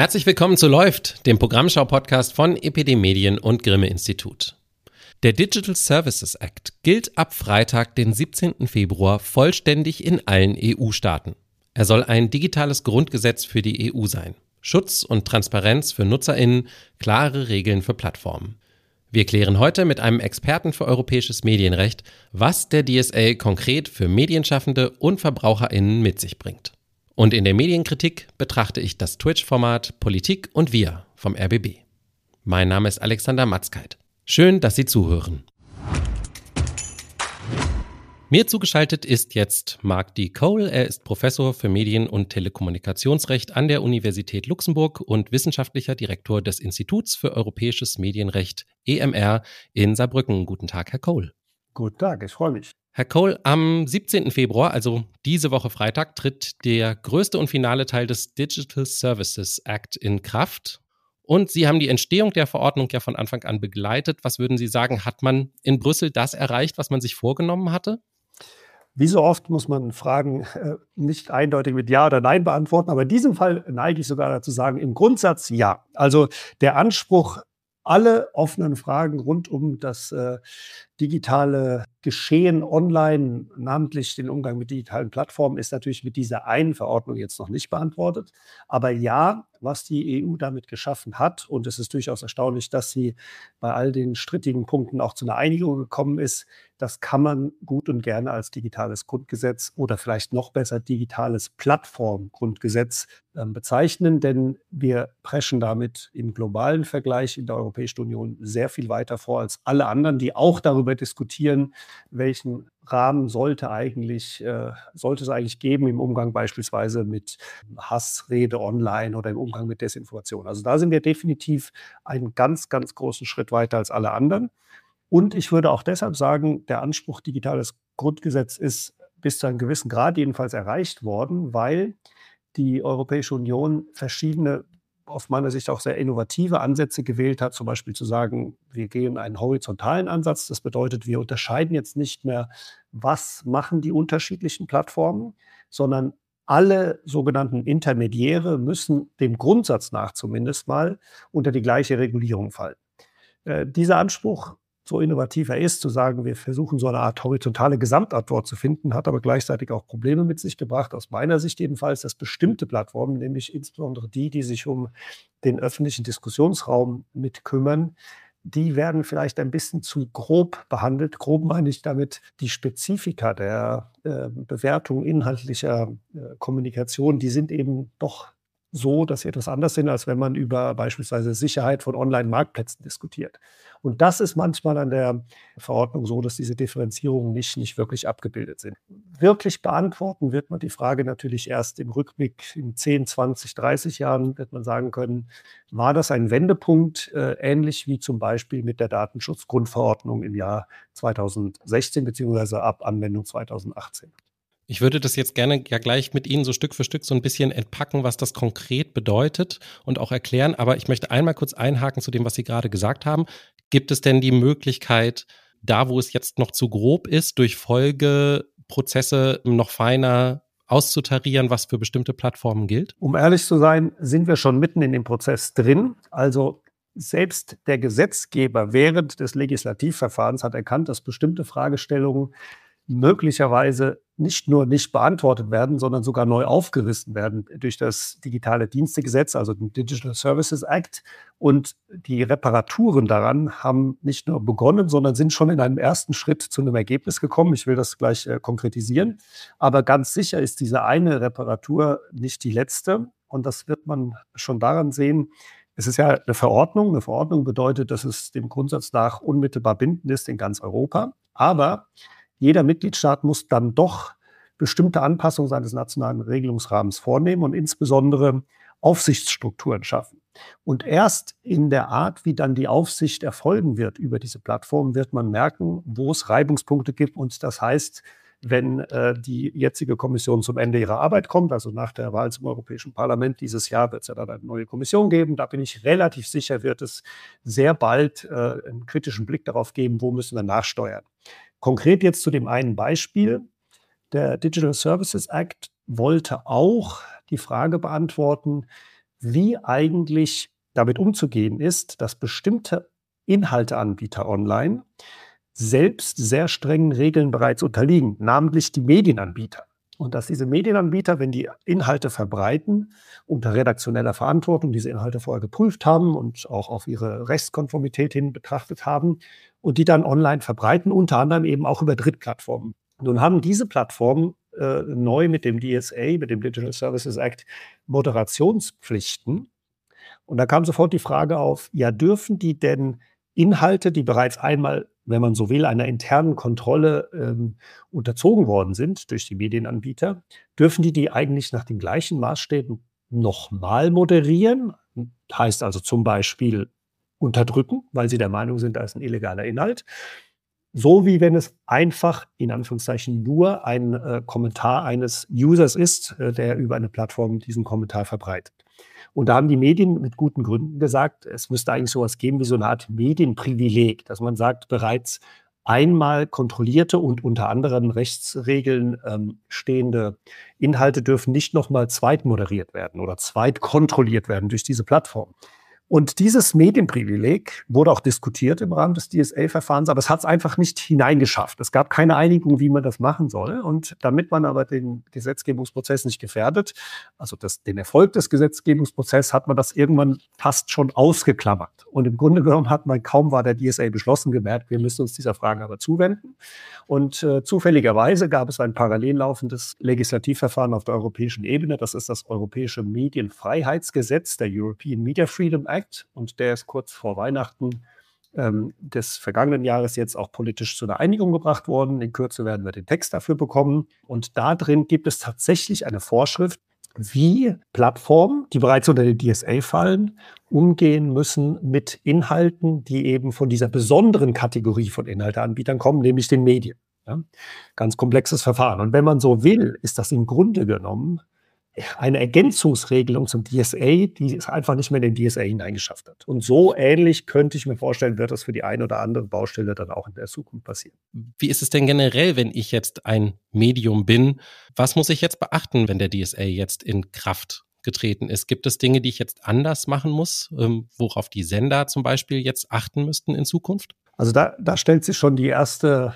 Herzlich willkommen zu Läuft, dem Programmschau-Podcast von EPD Medien und Grimme Institut. Der Digital Services Act gilt ab Freitag, den 17. Februar, vollständig in allen EU-Staaten. Er soll ein digitales Grundgesetz für die EU sein. Schutz und Transparenz für NutzerInnen, klare Regeln für Plattformen. Wir klären heute mit einem Experten für europäisches Medienrecht, was der DSA konkret für Medienschaffende und VerbraucherInnen mit sich bringt. Und in der Medienkritik betrachte ich das Twitch-Format Politik und Wir vom RBB. Mein Name ist Alexander Matzkeit. Schön, dass Sie zuhören. Mir zugeschaltet ist jetzt Mark D. Cole. Er ist Professor für Medien- und Telekommunikationsrecht an der Universität Luxemburg und wissenschaftlicher Direktor des Instituts für europäisches Medienrecht EMR in Saarbrücken. Guten Tag, Herr Cole. Guten Tag, ich freue mich. Herr Cole, am 17. Februar, also diese Woche Freitag, tritt der größte und finale Teil des Digital Services Act in Kraft. Und Sie haben die Entstehung der Verordnung ja von Anfang an begleitet. Was würden Sie sagen, hat man in Brüssel das erreicht, was man sich vorgenommen hatte? Wie so oft muss man Fragen äh, nicht eindeutig mit Ja oder Nein beantworten, aber in diesem Fall neige ich sogar dazu sagen, im Grundsatz ja. Also der Anspruch, alle offenen Fragen rund um das äh, digitale Geschehen online, namentlich den Umgang mit digitalen Plattformen, ist natürlich mit dieser einen Verordnung jetzt noch nicht beantwortet. Aber ja, was die EU damit geschaffen hat, und es ist durchaus erstaunlich, dass sie bei all den strittigen Punkten auch zu einer Einigung gekommen ist, das kann man gut und gerne als digitales Grundgesetz oder vielleicht noch besser digitales Plattformgrundgesetz äh, bezeichnen, denn wir preschen damit im globalen Vergleich in der Europäischen Union sehr viel weiter vor als alle anderen, die auch darüber darüber diskutieren, welchen Rahmen sollte eigentlich, äh, sollte es eigentlich geben im Umgang beispielsweise mit Hassrede online oder im Umgang mit Desinformation. Also da sind wir definitiv einen ganz, ganz großen Schritt weiter als alle anderen. Und ich würde auch deshalb sagen, der Anspruch digitales Grundgesetz ist bis zu einem gewissen Grad jedenfalls erreicht worden, weil die Europäische Union verschiedene aus meiner Sicht auch sehr innovative Ansätze gewählt hat, zum Beispiel zu sagen, wir gehen einen horizontalen Ansatz. Das bedeutet, wir unterscheiden jetzt nicht mehr, was machen die unterschiedlichen Plattformen, sondern alle sogenannten Intermediäre müssen dem Grundsatz nach zumindest mal unter die gleiche Regulierung fallen. Äh, dieser Anspruch so innovativ er ist, zu sagen, wir versuchen so eine Art horizontale Gesamtantwort zu finden, hat aber gleichzeitig auch Probleme mit sich gebracht, aus meiner Sicht jedenfalls, dass bestimmte Plattformen, nämlich insbesondere die, die sich um den öffentlichen Diskussionsraum mit kümmern, die werden vielleicht ein bisschen zu grob behandelt. Grob meine ich damit die Spezifika der äh, Bewertung inhaltlicher äh, Kommunikation, die sind eben doch so, dass sie etwas anders sind, als wenn man über beispielsweise Sicherheit von Online-Marktplätzen diskutiert. Und das ist manchmal an der Verordnung so, dass diese Differenzierungen nicht, nicht wirklich abgebildet sind. Wirklich beantworten wird man die Frage natürlich erst im Rückblick in 10, 20, 30 Jahren, wird man sagen können, war das ein Wendepunkt, äh, ähnlich wie zum Beispiel mit der Datenschutzgrundverordnung im Jahr 2016 beziehungsweise ab Anwendung 2018. Ich würde das jetzt gerne ja gleich mit Ihnen so Stück für Stück so ein bisschen entpacken, was das konkret bedeutet und auch erklären. Aber ich möchte einmal kurz einhaken zu dem, was Sie gerade gesagt haben. Gibt es denn die Möglichkeit, da wo es jetzt noch zu grob ist, durch Folgeprozesse noch feiner auszutarieren, was für bestimmte Plattformen gilt? Um ehrlich zu sein, sind wir schon mitten in dem Prozess drin. Also selbst der Gesetzgeber während des Legislativverfahrens hat erkannt, dass bestimmte Fragestellungen möglicherweise nicht nur nicht beantwortet werden, sondern sogar neu aufgerissen werden durch das digitale Dienstegesetz, also den Digital Services Act. Und die Reparaturen daran haben nicht nur begonnen, sondern sind schon in einem ersten Schritt zu einem Ergebnis gekommen. Ich will das gleich äh, konkretisieren. Aber ganz sicher ist diese eine Reparatur nicht die letzte. Und das wird man schon daran sehen, es ist ja eine Verordnung. Eine Verordnung bedeutet, dass es dem Grundsatz nach unmittelbar bindend ist in ganz Europa. Aber jeder Mitgliedstaat muss dann doch bestimmte Anpassungen seines nationalen Regelungsrahmens vornehmen und insbesondere Aufsichtsstrukturen schaffen. Und erst in der Art, wie dann die Aufsicht erfolgen wird über diese Plattform, wird man merken, wo es Reibungspunkte gibt. Und das heißt, wenn äh, die jetzige Kommission zum Ende ihrer Arbeit kommt, also nach der Wahl zum Europäischen Parlament dieses Jahr wird es ja dann eine neue Kommission geben. Da bin ich relativ sicher, wird es sehr bald äh, einen kritischen Blick darauf geben, wo müssen wir nachsteuern. Konkret jetzt zu dem einen Beispiel. Der Digital Services Act wollte auch die Frage beantworten, wie eigentlich damit umzugehen ist, dass bestimmte Inhalteanbieter online selbst sehr strengen Regeln bereits unterliegen, namentlich die Medienanbieter. Und dass diese Medienanbieter, wenn die Inhalte verbreiten, unter redaktioneller Verantwortung diese Inhalte vorher geprüft haben und auch auf ihre Rechtskonformität hin betrachtet haben und die dann online verbreiten, unter anderem eben auch über Drittplattformen. Nun haben diese Plattformen äh, neu mit dem DSA, mit dem Digital Services Act, Moderationspflichten. Und da kam sofort die Frage auf, ja, dürfen die denn Inhalte, die bereits einmal wenn man so will, einer internen Kontrolle ähm, unterzogen worden sind durch die Medienanbieter, dürfen die die eigentlich nach den gleichen Maßstäben nochmal moderieren. Heißt also zum Beispiel unterdrücken, weil sie der Meinung sind, da ist ein illegaler Inhalt. So wie wenn es einfach, in Anführungszeichen, nur ein äh, Kommentar eines Users ist, äh, der über eine Plattform diesen Kommentar verbreitet. Und da haben die Medien mit guten Gründen gesagt, es müsste eigentlich sowas geben wie so eine Art Medienprivileg, dass man sagt, bereits einmal kontrollierte und unter anderen Rechtsregeln ähm, stehende Inhalte dürfen nicht nochmal zweitmoderiert werden oder zweitkontrolliert werden durch diese Plattform. Und dieses Medienprivileg wurde auch diskutiert im Rahmen des DSA-Verfahrens, aber es hat es einfach nicht hineingeschafft. Es gab keine Einigung, wie man das machen soll. Und damit man aber den Gesetzgebungsprozess nicht gefährdet, also das, den Erfolg des Gesetzgebungsprozesses, hat man das irgendwann fast schon ausgeklammert. Und im Grunde genommen hat man kaum war der DSA beschlossen gemerkt, wir müssen uns dieser Frage aber zuwenden. Und äh, zufälligerweise gab es ein parallel laufendes Legislativverfahren auf der europäischen Ebene. Das ist das Europäische Medienfreiheitsgesetz, der European Media Freedom Act gezeigt und der ist kurz vor Weihnachten ähm, des vergangenen Jahres jetzt auch politisch zu einer Einigung gebracht worden. In Kürze werden wir den Text dafür bekommen. Und da drin gibt es tatsächlich eine Vorschrift, wie Plattformen, die bereits unter den DSA fallen, umgehen müssen mit Inhalten, die eben von dieser besonderen Kategorie von Inhalteanbietern kommen, nämlich den Medien. Ja? Ganz komplexes Verfahren. Und wenn man so will, ist das im Grunde genommen eine Ergänzungsregelung zum DSA, die es einfach nicht mehr in den DSA hineingeschafft hat. Und so ähnlich könnte ich mir vorstellen, wird das für die eine oder andere Baustelle dann auch in der Zukunft passieren. Wie ist es denn generell, wenn ich jetzt ein Medium bin? Was muss ich jetzt beachten, wenn der DSA jetzt in Kraft getreten ist? Gibt es Dinge, die ich jetzt anders machen muss, ähm, worauf die Sender zum Beispiel jetzt achten müssten in Zukunft? Also da, da stellt sich schon die erste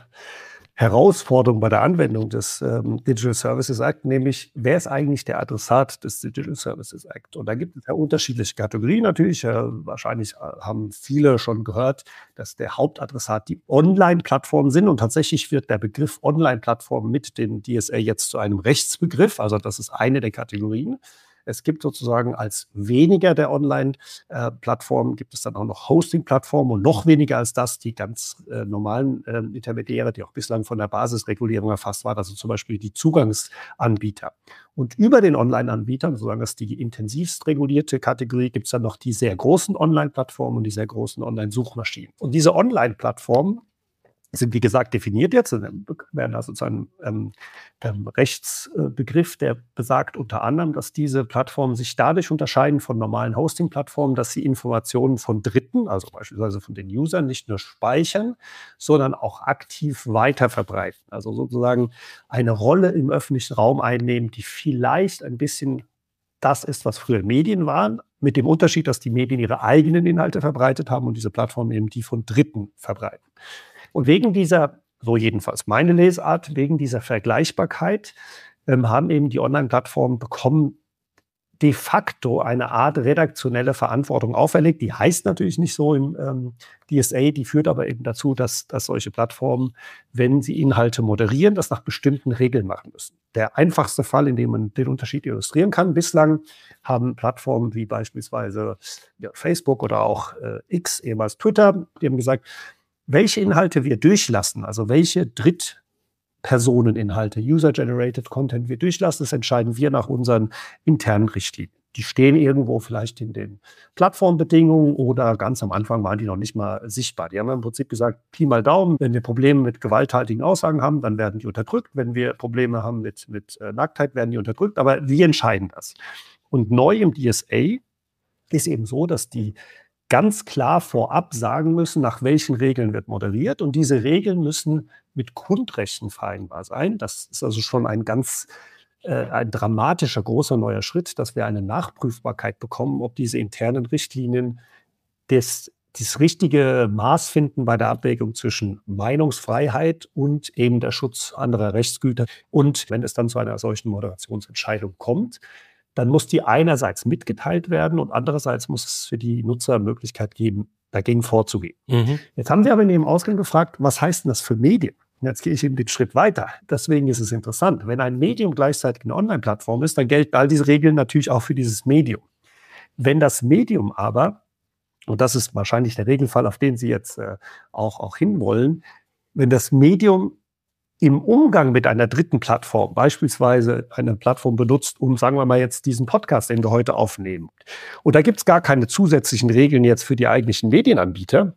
Herausforderung bei der Anwendung des ähm, Digital Services Act, nämlich wer ist eigentlich der Adressat des Digital Services Act? Und da gibt es ja unterschiedliche Kategorien natürlich. Äh, wahrscheinlich haben viele schon gehört, dass der Hauptadressat die Online-Plattformen sind. Und tatsächlich wird der Begriff Online-Plattform mit dem DSA jetzt zu einem Rechtsbegriff. Also das ist eine der Kategorien. Es gibt sozusagen als weniger der Online-Plattformen, gibt es dann auch noch Hosting-Plattformen und noch weniger als das die ganz äh, normalen äh, Intermediäre, die auch bislang von der Basisregulierung erfasst waren, also zum Beispiel die Zugangsanbieter. Und über den Online-Anbietern, sozusagen das die intensivst regulierte Kategorie, gibt es dann noch die sehr großen Online-Plattformen und die sehr großen Online-Suchmaschinen. Und diese Online-Plattformen sind wie gesagt definiert jetzt, werden zu einem ähm, ähm, Rechtsbegriff, der besagt unter anderem, dass diese Plattformen sich dadurch unterscheiden von normalen Hosting-Plattformen, dass sie Informationen von Dritten, also beispielsweise von den Usern, nicht nur speichern, sondern auch aktiv weiterverbreiten. Also sozusagen eine Rolle im öffentlichen Raum einnehmen, die vielleicht ein bisschen das ist, was früher Medien waren, mit dem Unterschied, dass die Medien ihre eigenen Inhalte verbreitet haben und diese Plattformen eben die von Dritten verbreiten. Und wegen dieser, so jedenfalls meine Lesart, wegen dieser Vergleichbarkeit ähm, haben eben die Online-Plattformen bekommen de facto eine Art redaktionelle Verantwortung auferlegt. Die heißt natürlich nicht so im ähm, DSA, die führt aber eben dazu, dass, dass solche Plattformen, wenn sie Inhalte moderieren, das nach bestimmten Regeln machen müssen. Der einfachste Fall, in dem man den Unterschied illustrieren kann, bislang haben Plattformen wie beispielsweise ja, Facebook oder auch äh, X, ehemals Twitter, die haben gesagt, welche Inhalte wir durchlassen, also welche Drittpersoneninhalte, User-Generated Content wir durchlassen, das entscheiden wir nach unseren internen Richtlinien. Die stehen irgendwo vielleicht in den Plattformbedingungen oder ganz am Anfang waren die noch nicht mal sichtbar. Die haben im Prinzip gesagt, Pi mal Daumen, wenn wir Probleme mit gewalthaltigen Aussagen haben, dann werden die unterdrückt. Wenn wir Probleme haben mit, mit äh, Nacktheit, werden die unterdrückt. Aber wir entscheiden das. Und neu im DSA ist eben so, dass die ganz klar vorab sagen müssen, nach welchen Regeln wird moderiert. Und diese Regeln müssen mit Grundrechten vereinbar sein. Das ist also schon ein ganz äh, ein dramatischer, großer neuer Schritt, dass wir eine Nachprüfbarkeit bekommen, ob diese internen Richtlinien des, das richtige Maß finden bei der Abwägung zwischen Meinungsfreiheit und eben der Schutz anderer Rechtsgüter. Und wenn es dann zu einer solchen Moderationsentscheidung kommt, dann muss die einerseits mitgeteilt werden und andererseits muss es für die Nutzer Möglichkeit geben, dagegen vorzugehen. Mhm. Jetzt haben wir aber in dem Ausgang gefragt, was heißt denn das für Medien? Jetzt gehe ich eben den Schritt weiter. Deswegen ist es interessant. Wenn ein Medium gleichzeitig eine Online-Plattform ist, dann gelten all diese Regeln natürlich auch für dieses Medium. Wenn das Medium aber, und das ist wahrscheinlich der Regelfall, auf den Sie jetzt äh, auch, auch hinwollen, wenn das Medium im Umgang mit einer dritten Plattform, beispielsweise eine Plattform benutzt, um, sagen wir mal, jetzt diesen Podcast, den wir heute aufnehmen. Und da gibt es gar keine zusätzlichen Regeln jetzt für die eigentlichen Medienanbieter,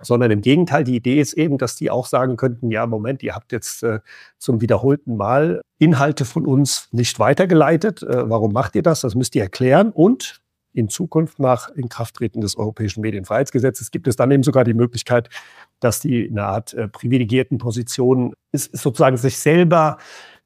sondern im Gegenteil, die Idee ist eben, dass die auch sagen könnten, ja, Moment, ihr habt jetzt äh, zum wiederholten Mal Inhalte von uns nicht weitergeleitet. Äh, warum macht ihr das? Das müsst ihr erklären. Und in Zukunft nach Inkrafttreten des Europäischen Medienfreiheitsgesetzes gibt es dann eben sogar die Möglichkeit, dass die in einer Art äh, privilegierten Position ist, ist sozusagen sich selber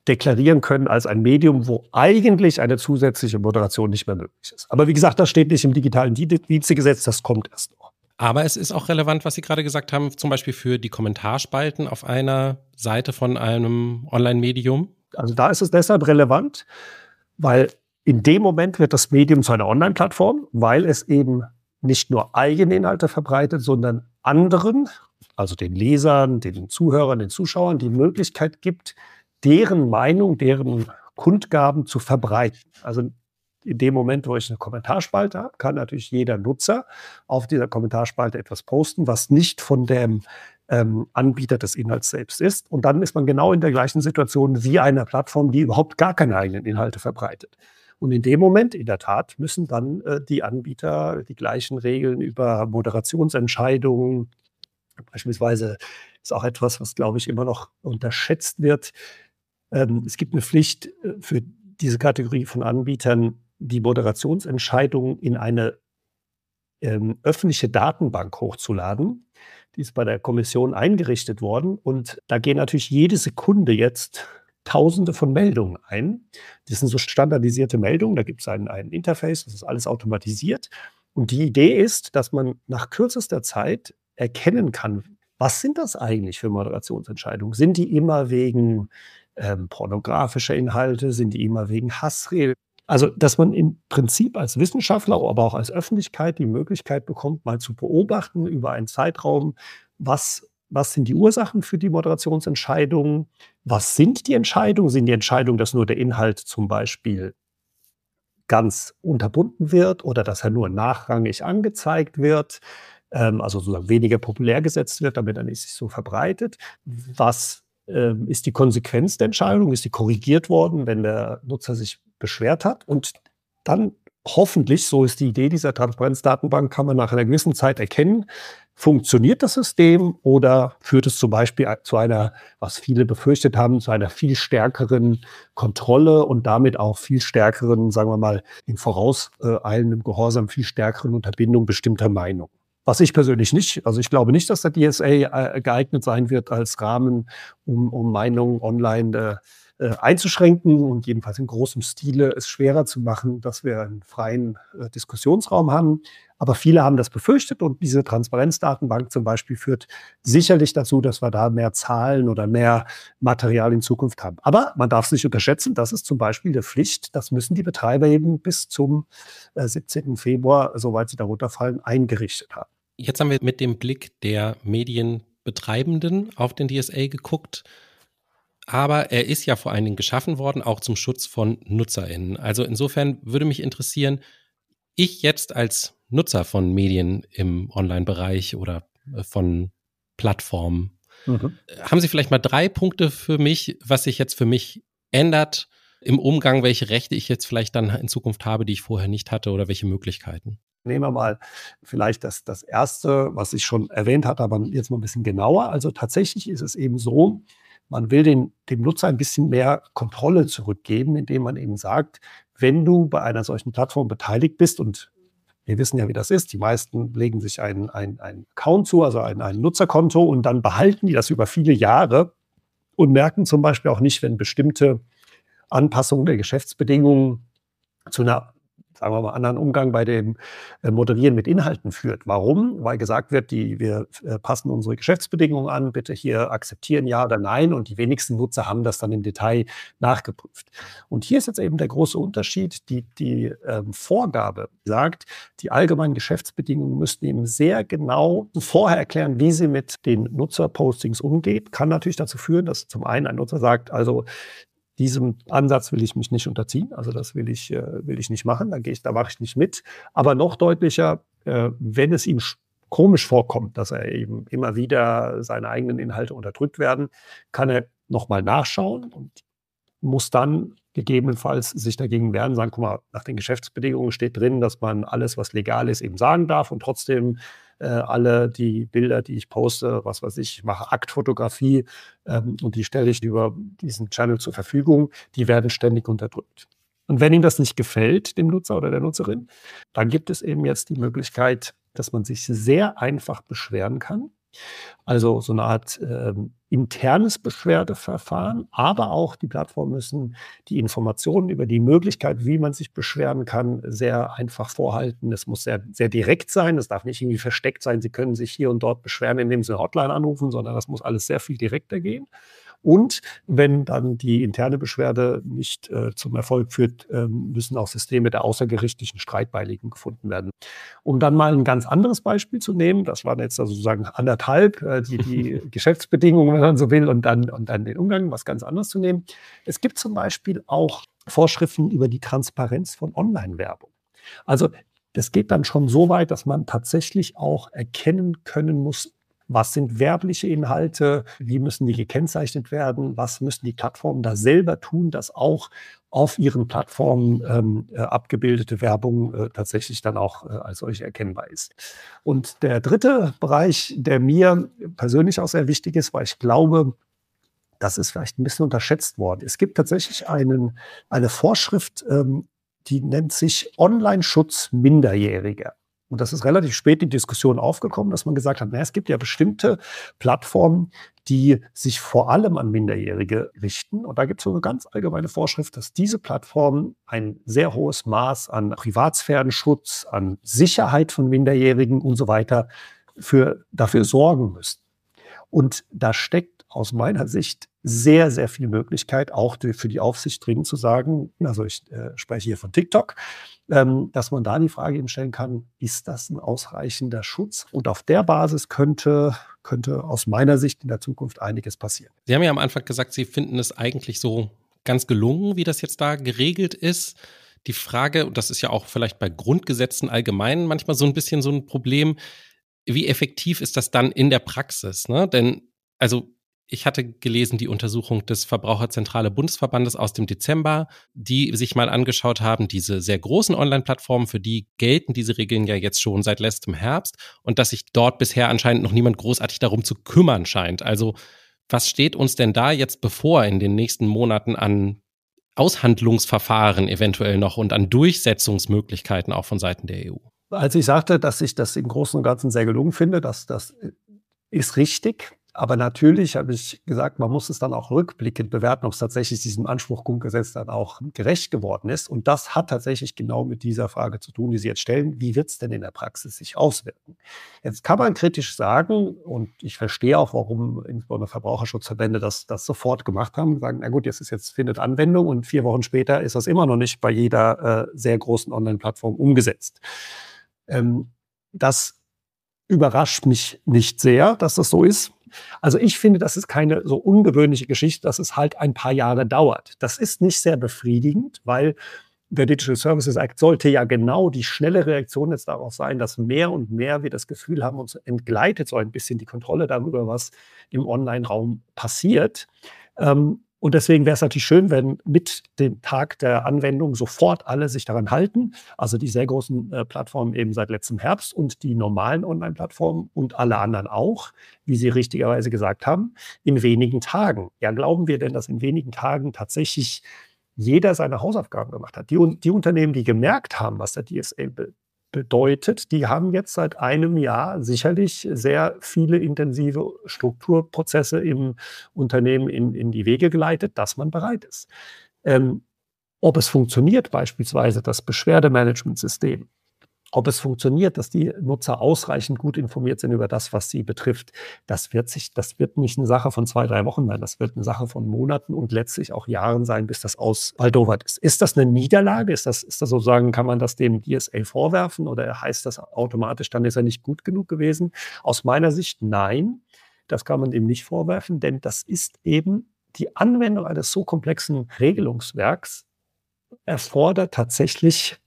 deklarieren können als ein Medium, wo eigentlich eine zusätzliche Moderation nicht mehr möglich ist. Aber wie gesagt, das steht nicht im digitalen Dienstegesetz, das kommt erst noch. Aber es ist auch relevant, was Sie gerade gesagt haben, zum Beispiel für die Kommentarspalten auf einer Seite von einem Online-Medium. Also da ist es deshalb relevant, weil in dem Moment wird das Medium zu einer Online-Plattform, weil es eben nicht nur eigene Inhalte verbreitet, sondern anderen, also den Lesern, den Zuhörern, den Zuschauern, die Möglichkeit gibt, deren Meinung, deren Kundgaben zu verbreiten. Also in dem Moment, wo ich eine Kommentarspalte habe, kann natürlich jeder Nutzer auf dieser Kommentarspalte etwas posten, was nicht von dem ähm, Anbieter des Inhalts selbst ist. Und dann ist man genau in der gleichen Situation wie einer Plattform, die überhaupt gar keine eigenen Inhalte verbreitet. Und in dem Moment, in der Tat, müssen dann äh, die Anbieter die gleichen Regeln über Moderationsentscheidungen, beispielsweise ist auch etwas, was, glaube ich, immer noch unterschätzt wird. Ähm, es gibt eine Pflicht äh, für diese Kategorie von Anbietern, die Moderationsentscheidungen in eine ähm, öffentliche Datenbank hochzuladen. Die ist bei der Kommission eingerichtet worden. Und da gehen natürlich jede Sekunde jetzt Tausende von Meldungen ein. Das sind so standardisierte Meldungen, da gibt es ein, ein Interface, das ist alles automatisiert. Und die Idee ist, dass man nach kürzester Zeit erkennen kann, was sind das eigentlich für Moderationsentscheidungen? Sind die immer wegen ähm, pornografischer Inhalte? Sind die immer wegen Hassrede? Also, dass man im Prinzip als Wissenschaftler, aber auch als Öffentlichkeit die Möglichkeit bekommt, mal zu beobachten über einen Zeitraum, was was sind die Ursachen für die Moderationsentscheidungen? Was sind die Entscheidungen? Sind die Entscheidungen, dass nur der Inhalt zum Beispiel ganz unterbunden wird oder dass er nur nachrangig angezeigt wird, ähm, also sozusagen weniger populär gesetzt wird, damit er nicht sich so verbreitet? Was ähm, ist die Konsequenz der Entscheidung? Ist die korrigiert worden, wenn der Nutzer sich beschwert hat? Und dann hoffentlich, so ist die Idee dieser Transparenzdatenbank, kann man nach einer gewissen Zeit erkennen, funktioniert das System oder führt es zum Beispiel zu einer, was viele befürchtet haben, zu einer viel stärkeren Kontrolle und damit auch viel stärkeren, sagen wir mal, in vorauseilendem Gehorsam, viel stärkeren Unterbindung bestimmter Meinungen. Was ich persönlich nicht, also ich glaube nicht, dass der DSA äh, geeignet sein wird als Rahmen, um, um Meinungen online äh, äh, einzuschränken und jedenfalls in großem Stile es schwerer zu machen, dass wir einen freien äh, Diskussionsraum haben. Aber viele haben das befürchtet und diese Transparenzdatenbank zum Beispiel führt sicherlich dazu, dass wir da mehr Zahlen oder mehr Material in Zukunft haben. Aber man darf es nicht unterschätzen, das ist zum Beispiel eine Pflicht, das müssen die Betreiber eben bis zum äh, 17. Februar, soweit sie darunter fallen, eingerichtet haben. Jetzt haben wir mit dem Blick der Medienbetreibenden auf den DSA geguckt aber er ist ja vor allen Dingen geschaffen worden, auch zum Schutz von NutzerInnen. Also insofern würde mich interessieren, ich jetzt als Nutzer von Medien im Online-Bereich oder äh, von Plattformen, mhm. haben Sie vielleicht mal drei Punkte für mich, was sich jetzt für mich ändert im Umgang, welche Rechte ich jetzt vielleicht dann in Zukunft habe, die ich vorher nicht hatte oder welche Möglichkeiten? Nehmen wir mal vielleicht das, das erste, was ich schon erwähnt hatte, aber jetzt mal ein bisschen genauer. Also tatsächlich ist es eben so, man will den, dem Nutzer ein bisschen mehr Kontrolle zurückgeben, indem man eben sagt, wenn du bei einer solchen Plattform beteiligt bist und wir wissen ja, wie das ist. Die meisten legen sich einen, einen Account zu, also ein, ein Nutzerkonto, und dann behalten die das über viele Jahre und merken zum Beispiel auch nicht, wenn bestimmte Anpassung der Geschäftsbedingungen zu einer sagen wir mal, anderen Umgang bei dem äh, Moderieren mit Inhalten führt. Warum? Weil gesagt wird, die, wir äh, passen unsere Geschäftsbedingungen an, bitte hier akzeptieren ja oder nein. Und die wenigsten Nutzer haben das dann im Detail nachgeprüft. Und hier ist jetzt eben der große Unterschied. Die, die ähm, Vorgabe sagt, die allgemeinen Geschäftsbedingungen müssten eben sehr genau vorher erklären, wie sie mit den Nutzerpostings umgeht. Kann natürlich dazu führen, dass zum einen ein Nutzer sagt, also diesem Ansatz will ich mich nicht unterziehen. Also das will ich, äh, will ich nicht machen. Da gehe ich, da mache ich nicht mit. Aber noch deutlicher, äh, wenn es ihm komisch vorkommt, dass er eben immer wieder seine eigenen Inhalte unterdrückt werden, kann er nochmal nachschauen und muss dann gegebenenfalls sich dagegen wehren, sagen, guck mal, nach den Geschäftsbedingungen steht drin, dass man alles, was legal ist, eben sagen darf und trotzdem äh, alle die Bilder, die ich poste, was weiß ich, ich mache Aktfotografie ähm, und die stelle ich über diesen Channel zur Verfügung, die werden ständig unterdrückt. Und wenn ihm das nicht gefällt, dem Nutzer oder der Nutzerin, dann gibt es eben jetzt die Möglichkeit, dass man sich sehr einfach beschweren kann also so eine Art ähm, internes Beschwerdeverfahren, aber auch die Plattformen müssen die Informationen über die Möglichkeit, wie man sich beschweren kann, sehr einfach vorhalten. Es muss sehr, sehr direkt sein, es darf nicht irgendwie versteckt sein. Sie können sich hier und dort beschweren, indem Sie eine Hotline anrufen, sondern das muss alles sehr viel direkter gehen. Und wenn dann die interne Beschwerde nicht äh, zum Erfolg führt, äh, müssen auch Systeme der außergerichtlichen Streitbeiligung gefunden werden. Um dann mal ein ganz anderes Beispiel zu nehmen, das waren jetzt also sozusagen anderthalb, äh, die, die Geschäftsbedingungen, wenn man so will, und dann, und dann den Umgang, was ganz anderes zu nehmen. Es gibt zum Beispiel auch Vorschriften über die Transparenz von Online-Werbung. Also das geht dann schon so weit, dass man tatsächlich auch erkennen können muss, was sind werbliche Inhalte? Wie müssen die gekennzeichnet werden? Was müssen die Plattformen da selber tun, dass auch auf ihren Plattformen ähm, äh, abgebildete Werbung äh, tatsächlich dann auch äh, als solche erkennbar ist. Und der dritte Bereich, der mir persönlich auch sehr wichtig ist, weil ich glaube, das ist vielleicht ein bisschen unterschätzt worden. Es gibt tatsächlich einen, eine Vorschrift, ähm, die nennt sich Online-Schutz Minderjähriger. Und das ist relativ spät in die Diskussion aufgekommen, dass man gesagt hat, na, es gibt ja bestimmte Plattformen, die sich vor allem an Minderjährige richten. Und da gibt es so eine ganz allgemeine Vorschrift, dass diese Plattformen ein sehr hohes Maß an Privatsphärenschutz, an Sicherheit von Minderjährigen und so weiter für, dafür sorgen müssen. Und da steckt aus meiner Sicht sehr, sehr viel Möglichkeit, auch für die Aufsicht dringend zu sagen, also ich äh, spreche hier von TikTok, ähm, dass man da die Frage eben stellen kann, ist das ein ausreichender Schutz? Und auf der Basis könnte, könnte aus meiner Sicht in der Zukunft einiges passieren. Sie haben ja am Anfang gesagt, Sie finden es eigentlich so ganz gelungen, wie das jetzt da geregelt ist. Die Frage, und das ist ja auch vielleicht bei Grundgesetzen allgemein manchmal so ein bisschen so ein Problem, wie effektiv ist das dann in der Praxis? Ne? Denn also ich hatte gelesen die Untersuchung des Verbraucherzentrale Bundesverbandes aus dem Dezember, die sich mal angeschaut haben, diese sehr großen Online-Plattformen, für die gelten diese Regeln ja jetzt schon seit letztem Herbst und dass sich dort bisher anscheinend noch niemand großartig darum zu kümmern scheint. Also was steht uns denn da jetzt bevor in den nächsten Monaten an Aushandlungsverfahren eventuell noch und an Durchsetzungsmöglichkeiten auch von Seiten der EU? Als ich sagte, dass ich das im Großen und Ganzen sehr gelungen finde, dass das ist richtig. Aber natürlich habe ich gesagt, man muss es dann auch rückblickend bewerten, ob es tatsächlich diesem Anspruch Grundgesetz dann auch gerecht geworden ist. Und das hat tatsächlich genau mit dieser Frage zu tun, die Sie jetzt stellen. Wie wird es denn in der Praxis sich auswirken? Jetzt kann man kritisch sagen, und ich verstehe auch, warum insbesondere Verbraucherschutzverbände das, das sofort gemacht haben, sagen, na gut, jetzt ist jetzt findet Anwendung und vier Wochen später ist das immer noch nicht bei jeder äh, sehr großen Online-Plattform umgesetzt. Ähm, das überrascht mich nicht sehr, dass das so ist. Also ich finde, das ist keine so ungewöhnliche Geschichte, dass es halt ein paar Jahre dauert. Das ist nicht sehr befriedigend, weil der Digital Services Act sollte ja genau die schnelle Reaktion jetzt darauf sein, dass mehr und mehr wir das Gefühl haben, uns entgleitet so ein bisschen die Kontrolle darüber, was im Online-Raum passiert. Ähm, und deswegen wäre es natürlich schön, wenn mit dem Tag der Anwendung sofort alle sich daran halten. Also die sehr großen äh, Plattformen eben seit letztem Herbst und die normalen Online-Plattformen und alle anderen auch, wie Sie richtigerweise gesagt haben, in wenigen Tagen. Ja, glauben wir denn, dass in wenigen Tagen tatsächlich jeder seine Hausaufgaben gemacht hat? Die, die Unternehmen, die gemerkt haben, was der DSA bedeutet, die haben jetzt seit einem Jahr sicherlich sehr viele intensive Strukturprozesse im Unternehmen in, in die Wege geleitet, dass man bereit ist. ähm, ob es funktioniert, beispielsweise das Beschwerdemanagementsystem, ob es funktioniert, dass die Nutzer ausreichend gut informiert sind über das, was sie betrifft, das wird sich, das wird nicht eine Sache von zwei, drei Wochen sein. Das wird eine Sache von Monaten und letztlich auch Jahren sein, bis das ausbaldowert ist. Ist das eine Niederlage? Ist das, ist das sozusagen, kann man das dem DSA vorwerfen oder heißt das automatisch, dann ist er nicht gut genug gewesen? Aus meiner Sicht nein. Das kann man dem nicht vorwerfen, denn das ist eben die Anwendung eines so komplexen Regelungswerks erfordert tatsächlich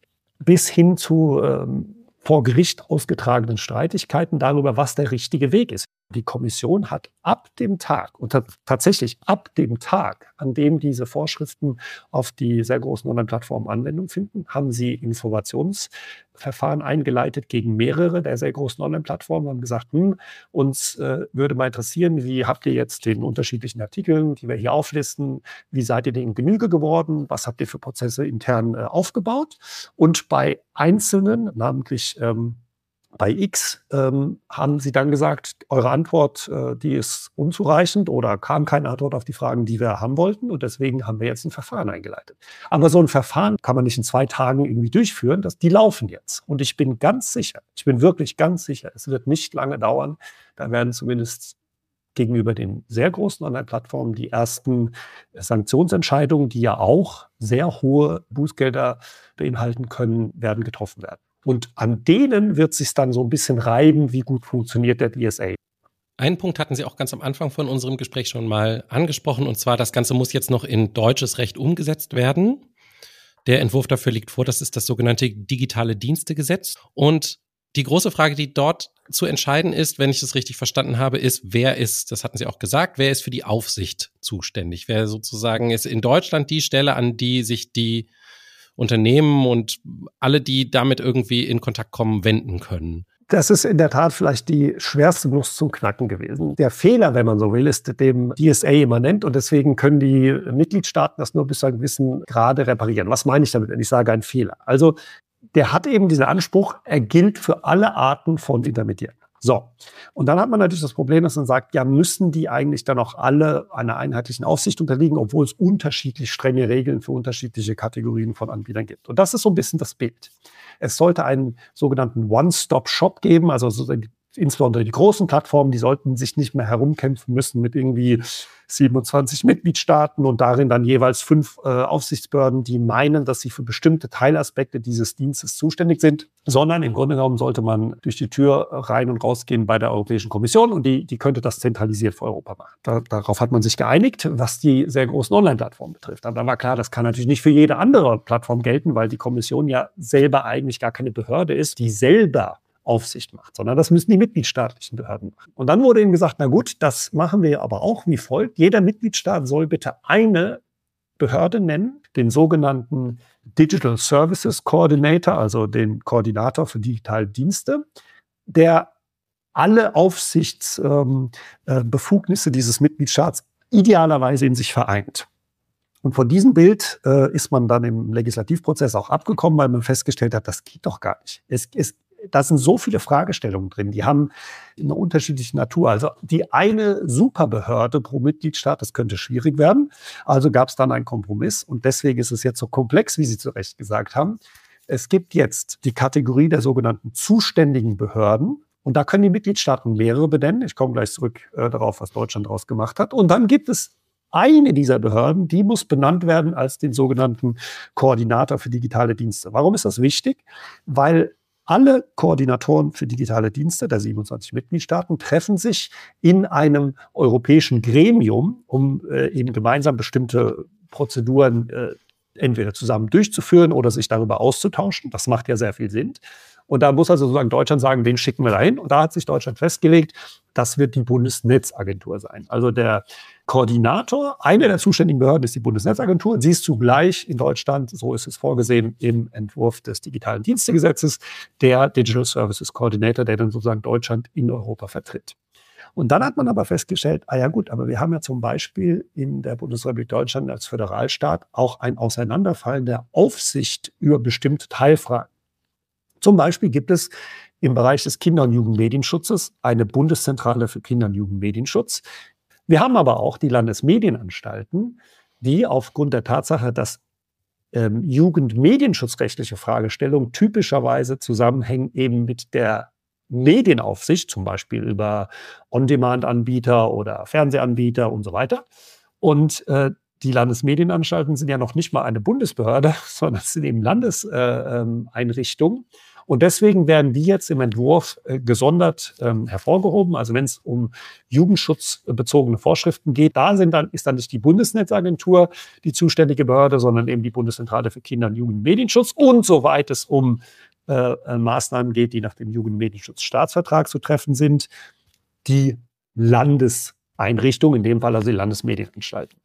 bis hin zu ähm, vor Gericht ausgetragenen Streitigkeiten darüber, was der richtige Weg ist. Die Kommission hat ab dem Tag, und tatsächlich ab dem Tag, an dem diese Vorschriften auf die sehr großen Online-Plattformen Anwendung finden, haben sie Informationsverfahren eingeleitet gegen mehrere der sehr großen Online-Plattformen, haben gesagt, hm, uns äh, würde mal interessieren, wie habt ihr jetzt den unterschiedlichen Artikeln, die wir hier auflisten, wie seid ihr denen Genüge geworden, was habt ihr für Prozesse intern äh, aufgebaut? Und bei einzelnen, namentlich ähm, bei X ähm, haben Sie dann gesagt, eure Antwort, äh, die ist unzureichend oder kam keine Antwort auf die Fragen, die wir haben wollten. Und deswegen haben wir jetzt ein Verfahren eingeleitet. Aber so ein Verfahren kann man nicht in zwei Tagen irgendwie durchführen. Das, die laufen jetzt. Und ich bin ganz sicher, ich bin wirklich ganz sicher, es wird nicht lange dauern. Da werden zumindest gegenüber den sehr großen Online-Plattformen die ersten Sanktionsentscheidungen, die ja auch sehr hohe Bußgelder beinhalten können, werden getroffen werden. Und an denen wird sich dann so ein bisschen reiben, wie gut funktioniert der DSA. Einen Punkt hatten Sie auch ganz am Anfang von unserem Gespräch schon mal angesprochen, und zwar, das Ganze muss jetzt noch in deutsches Recht umgesetzt werden. Der Entwurf dafür liegt vor, das ist das sogenannte digitale Dienstegesetz. Und die große Frage, die dort zu entscheiden ist, wenn ich das richtig verstanden habe, ist, wer ist, das hatten Sie auch gesagt, wer ist für die Aufsicht zuständig? Wer sozusagen ist in Deutschland die Stelle, an die sich die Unternehmen und alle, die damit irgendwie in Kontakt kommen, wenden können. Das ist in der Tat vielleicht die schwerste Nuss zum Knacken gewesen. Der Fehler, wenn man so will, ist dem DSA immanent und deswegen können die Mitgliedstaaten das nur bis zu einem gewissen Grade reparieren. Was meine ich damit, wenn ich sage ein Fehler? Also der hat eben diesen Anspruch, er gilt für alle Arten von Intermediären. So. Und dann hat man natürlich das Problem, dass man sagt, ja, müssen die eigentlich dann auch alle einer einheitlichen Aufsicht unterliegen, obwohl es unterschiedlich strenge Regeln für unterschiedliche Kategorien von Anbietern gibt. Und das ist so ein bisschen das Bild. Es sollte einen sogenannten One-Stop-Shop geben, also insbesondere die großen Plattformen, die sollten sich nicht mehr herumkämpfen müssen mit irgendwie 27 Mitgliedstaaten und darin dann jeweils fünf äh, Aufsichtsbehörden, die meinen, dass sie für bestimmte Teilaspekte dieses Dienstes zuständig sind, sondern im Grunde genommen sollte man durch die Tür rein und rausgehen bei der Europäischen Kommission und die, die könnte das zentralisiert für Europa machen. Da, darauf hat man sich geeinigt, was die sehr großen Online-Plattformen betrifft. Aber da war klar, das kann natürlich nicht für jede andere Plattform gelten, weil die Kommission ja selber eigentlich gar keine Behörde ist, die selber Aufsicht macht, sondern das müssen die mitgliedstaatlichen Behörden machen. Und dann wurde ihnen gesagt, na gut, das machen wir aber auch wie folgt. Jeder Mitgliedstaat soll bitte eine Behörde nennen, den sogenannten Digital Services Coordinator, also den Koordinator für digitale Dienste, der alle Aufsichtsbefugnisse ähm, äh, dieses Mitgliedstaats idealerweise in sich vereint. Und von diesem Bild äh, ist man dann im Legislativprozess auch abgekommen, weil man festgestellt hat, das geht doch gar nicht. Es, es da sind so viele Fragestellungen drin, die haben eine unterschiedliche Natur. Also die eine Superbehörde pro Mitgliedstaat, das könnte schwierig werden. Also gab es dann einen Kompromiss und deswegen ist es jetzt so komplex, wie Sie zu Recht gesagt haben. Es gibt jetzt die Kategorie der sogenannten zuständigen Behörden. Und da können die Mitgliedstaaten mehrere benennen. Ich komme gleich zurück äh, darauf, was Deutschland daraus gemacht hat. Und dann gibt es eine dieser Behörden, die muss benannt werden als den sogenannten Koordinator für digitale Dienste. Warum ist das wichtig? Weil alle Koordinatoren für digitale Dienste der 27 Mitgliedstaaten treffen sich in einem europäischen Gremium, um äh, eben gemeinsam bestimmte Prozeduren äh, entweder zusammen durchzuführen oder sich darüber auszutauschen. Das macht ja sehr viel Sinn. Und da muss also sozusagen Deutschland sagen, wen schicken wir dahin? Und da hat sich Deutschland festgelegt, das wird die Bundesnetzagentur sein. Also der Koordinator, eine der zuständigen Behörden ist die Bundesnetzagentur. Sie ist zugleich in Deutschland, so ist es vorgesehen im Entwurf des digitalen Dienstegesetzes, der Digital Services Coordinator, der dann sozusagen Deutschland in Europa vertritt. Und dann hat man aber festgestellt, ah ja gut, aber wir haben ja zum Beispiel in der Bundesrepublik Deutschland als Föderalstaat auch ein Auseinanderfallen der Aufsicht über bestimmte Teilfragen. Zum Beispiel gibt es im Bereich des Kinder- und Jugendmedienschutzes eine Bundeszentrale für Kinder- und Jugendmedienschutz. Wir haben aber auch die Landesmedienanstalten, die aufgrund der Tatsache, dass ähm, jugendmedienschutzrechtliche Fragestellungen typischerweise zusammenhängen eben mit der Medienaufsicht, zum Beispiel über On-Demand-Anbieter oder Fernsehanbieter und so weiter. Und äh, die Landesmedienanstalten sind ja noch nicht mal eine Bundesbehörde, sondern sind eben Landeseinrichtungen. Äh, ähm, und deswegen werden die jetzt im Entwurf äh, gesondert ähm, hervorgehoben. Also wenn es um jugendschutzbezogene Vorschriften geht, da sind dann, ist dann nicht die Bundesnetzagentur die zuständige Behörde, sondern eben die Bundeszentrale für Kinder- und Jugendmedienschutz. Und soweit es um äh, äh, Maßnahmen geht, die nach dem Jugendmedienschutzstaatsvertrag zu treffen sind, die Landeseinrichtung, in dem Fall also die Landesmedienanstalten.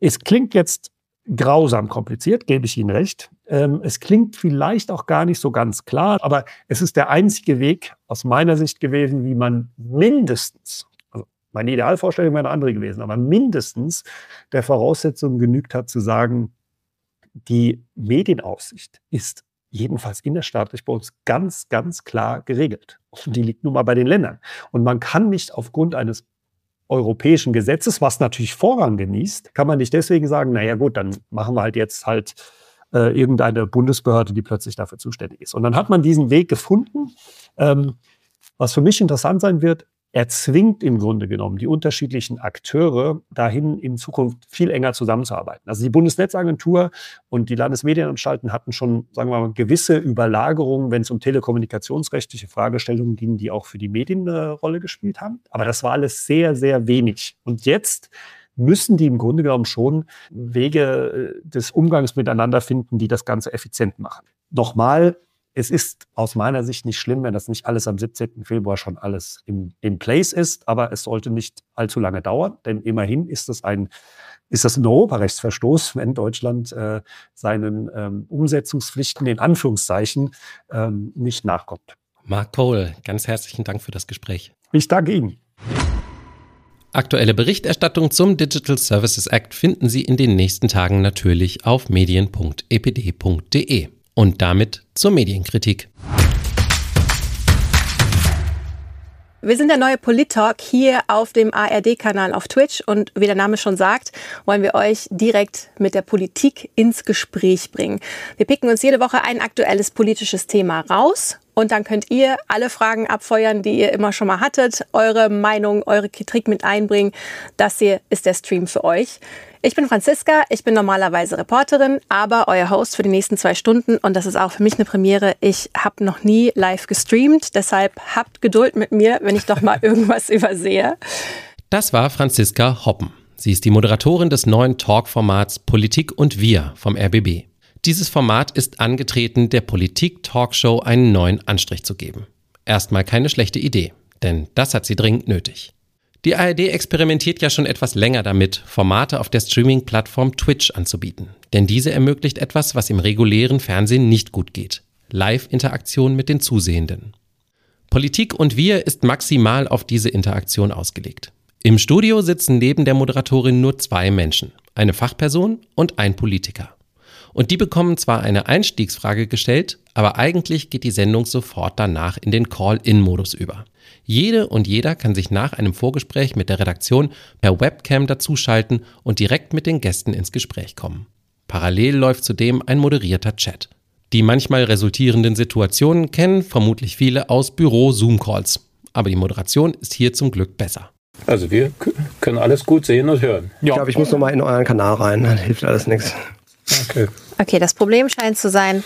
Es klingt jetzt grausam kompliziert, gebe ich Ihnen recht. Ähm, es klingt vielleicht auch gar nicht so ganz klar, aber es ist der einzige Weg aus meiner Sicht gewesen, wie man mindestens, also meine Idealvorstellung wäre eine andere gewesen, aber mindestens der Voraussetzung genügt hat zu sagen, die Medienaufsicht ist jedenfalls innerstaatlich bei uns ganz, ganz klar geregelt. Und die liegt nun mal bei den Ländern. Und man kann nicht aufgrund eines europäischen Gesetzes, was natürlich Vorrang genießt, kann man nicht deswegen sagen, naja gut, dann machen wir halt jetzt halt äh, irgendeine Bundesbehörde, die plötzlich dafür zuständig ist. Und dann hat man diesen Weg gefunden. Ähm, was für mich interessant sein wird, er zwingt im Grunde genommen die unterschiedlichen Akteure dahin, in Zukunft viel enger zusammenzuarbeiten. Also die Bundesnetzagentur und die Landesmedienanstalten hatten schon, sagen wir mal, gewisse Überlagerungen, wenn es um telekommunikationsrechtliche Fragestellungen ging, die auch für die Medien eine Rolle gespielt haben. Aber das war alles sehr, sehr wenig. Und jetzt müssen die im Grunde genommen schon Wege äh, des Umgangs miteinander finden, die das Ganze effizient machen. Nochmal, es ist aus meiner Sicht nicht schlimm, wenn das nicht alles am 17. Februar schon alles im, im Place ist, aber es sollte nicht allzu lange dauern, denn immerhin ist es ein ist das ein Europarechtsverstoß, wenn Deutschland äh, seinen ähm, Umsetzungspflichten in Anführungszeichen ähm, nicht nachkommt. Mark Pohl, ganz herzlichen Dank für das Gespräch. Ich danke Ihnen. Aktuelle Berichterstattung zum Digital Services Act finden Sie in den nächsten Tagen natürlich auf medien.epd.de. Und damit zur Medienkritik. Wir sind der neue Polit-Talk hier auf dem ARD-Kanal auf Twitch und wie der Name schon sagt, wollen wir euch direkt mit der Politik ins Gespräch bringen. Wir picken uns jede Woche ein aktuelles politisches Thema raus und dann könnt ihr alle Fragen abfeuern, die ihr immer schon mal hattet, eure Meinung, eure Kritik mit einbringen. Das hier ist der Stream für euch. Ich bin Franziska, ich bin normalerweise Reporterin, aber euer Host für die nächsten zwei Stunden und das ist auch für mich eine Premiere. Ich habe noch nie live gestreamt, deshalb habt Geduld mit mir, wenn ich doch mal irgendwas übersehe. Das war Franziska Hoppen. Sie ist die Moderatorin des neuen Talk-Formats Politik und Wir vom RBB. Dieses Format ist angetreten, der Politik-Talkshow einen neuen Anstrich zu geben. Erstmal keine schlechte Idee, denn das hat sie dringend nötig. Die ARD experimentiert ja schon etwas länger damit, Formate auf der Streaming-Plattform Twitch anzubieten. Denn diese ermöglicht etwas, was im regulären Fernsehen nicht gut geht. Live-Interaktion mit den Zusehenden. Politik und wir ist maximal auf diese Interaktion ausgelegt. Im Studio sitzen neben der Moderatorin nur zwei Menschen, eine Fachperson und ein Politiker. Und die bekommen zwar eine Einstiegsfrage gestellt, aber eigentlich geht die Sendung sofort danach in den Call-in-Modus über. Jede und jeder kann sich nach einem Vorgespräch mit der Redaktion per Webcam dazuschalten und direkt mit den Gästen ins Gespräch kommen. Parallel läuft zudem ein moderierter Chat. Die manchmal resultierenden Situationen kennen vermutlich viele aus Büro-Zoom-Calls. Aber die Moderation ist hier zum Glück besser. Also wir können alles gut sehen und hören. Ja. Ich glaube, ich muss noch mal in euren Kanal rein, dann hilft alles nichts. Okay. Okay, das Problem scheint zu sein,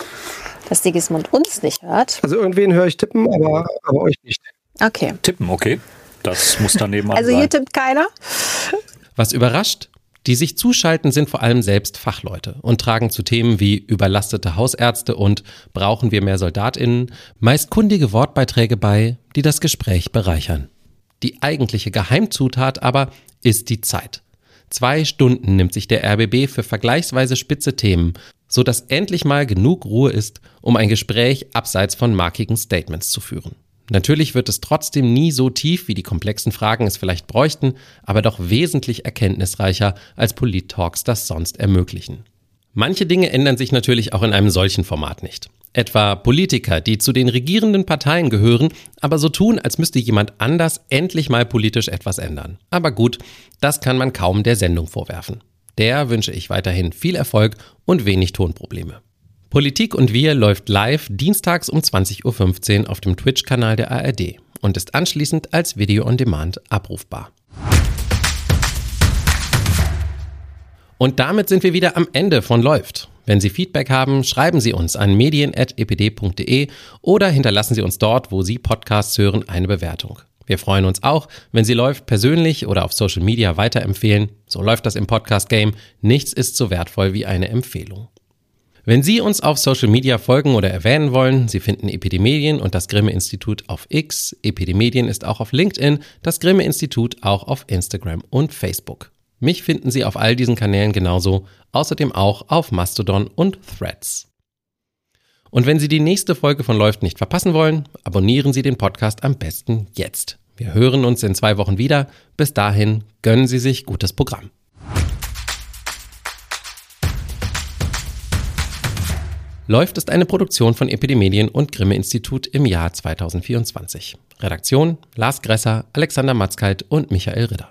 dass Digismund uns nicht hört. Also irgendwen höre ich tippen, aber, aber euch nicht. Okay. Tippen, okay. Das muss daneben sein. Also hier tippt keiner. Was überrascht? Die sich zuschalten, sind vor allem selbst Fachleute und tragen zu Themen wie überlastete Hausärzte und brauchen wir mehr Soldatinnen meist kundige Wortbeiträge bei, die das Gespräch bereichern. Die eigentliche Geheimzutat aber ist die Zeit. Zwei Stunden nimmt sich der RBB für vergleichsweise spitze Themen, so dass endlich mal genug Ruhe ist, um ein Gespräch abseits von markigen Statements zu führen. Natürlich wird es trotzdem nie so tief, wie die komplexen Fragen es vielleicht bräuchten, aber doch wesentlich erkenntnisreicher, als Polit-Talks das sonst ermöglichen. Manche Dinge ändern sich natürlich auch in einem solchen Format nicht. Etwa Politiker, die zu den regierenden Parteien gehören, aber so tun, als müsste jemand anders endlich mal politisch etwas ändern. Aber gut, das kann man kaum der Sendung vorwerfen. Der wünsche ich weiterhin viel Erfolg und wenig Tonprobleme. Politik und wir läuft live dienstags um 20.15 Uhr auf dem Twitch-Kanal der ARD und ist anschließend als Video on Demand abrufbar. Und damit sind wir wieder am Ende von Läuft. Wenn Sie Feedback haben, schreiben Sie uns an medien.epd.de oder hinterlassen Sie uns dort, wo Sie Podcasts hören, eine Bewertung. Wir freuen uns auch, wenn Sie Läuft persönlich oder auf Social Media weiterempfehlen. So läuft das im Podcast-Game. Nichts ist so wertvoll wie eine Empfehlung. Wenn Sie uns auf Social Media folgen oder erwähnen wollen, Sie finden Epidemedien und das Grimme Institut auf X. Epidemedien ist auch auf LinkedIn, das Grimme Institut auch auf Instagram und Facebook. Mich finden Sie auf all diesen Kanälen genauso, außerdem auch auf Mastodon und Threads. Und wenn Sie die nächste Folge von Läuft nicht verpassen wollen, abonnieren Sie den Podcast am besten jetzt. Wir hören uns in zwei Wochen wieder. Bis dahin gönnen Sie sich gutes Programm. Läuft ist eine Produktion von Epidemedien und Grimme Institut im Jahr 2024. Redaktion Lars Gresser, Alexander Matzkeit und Michael Ritter.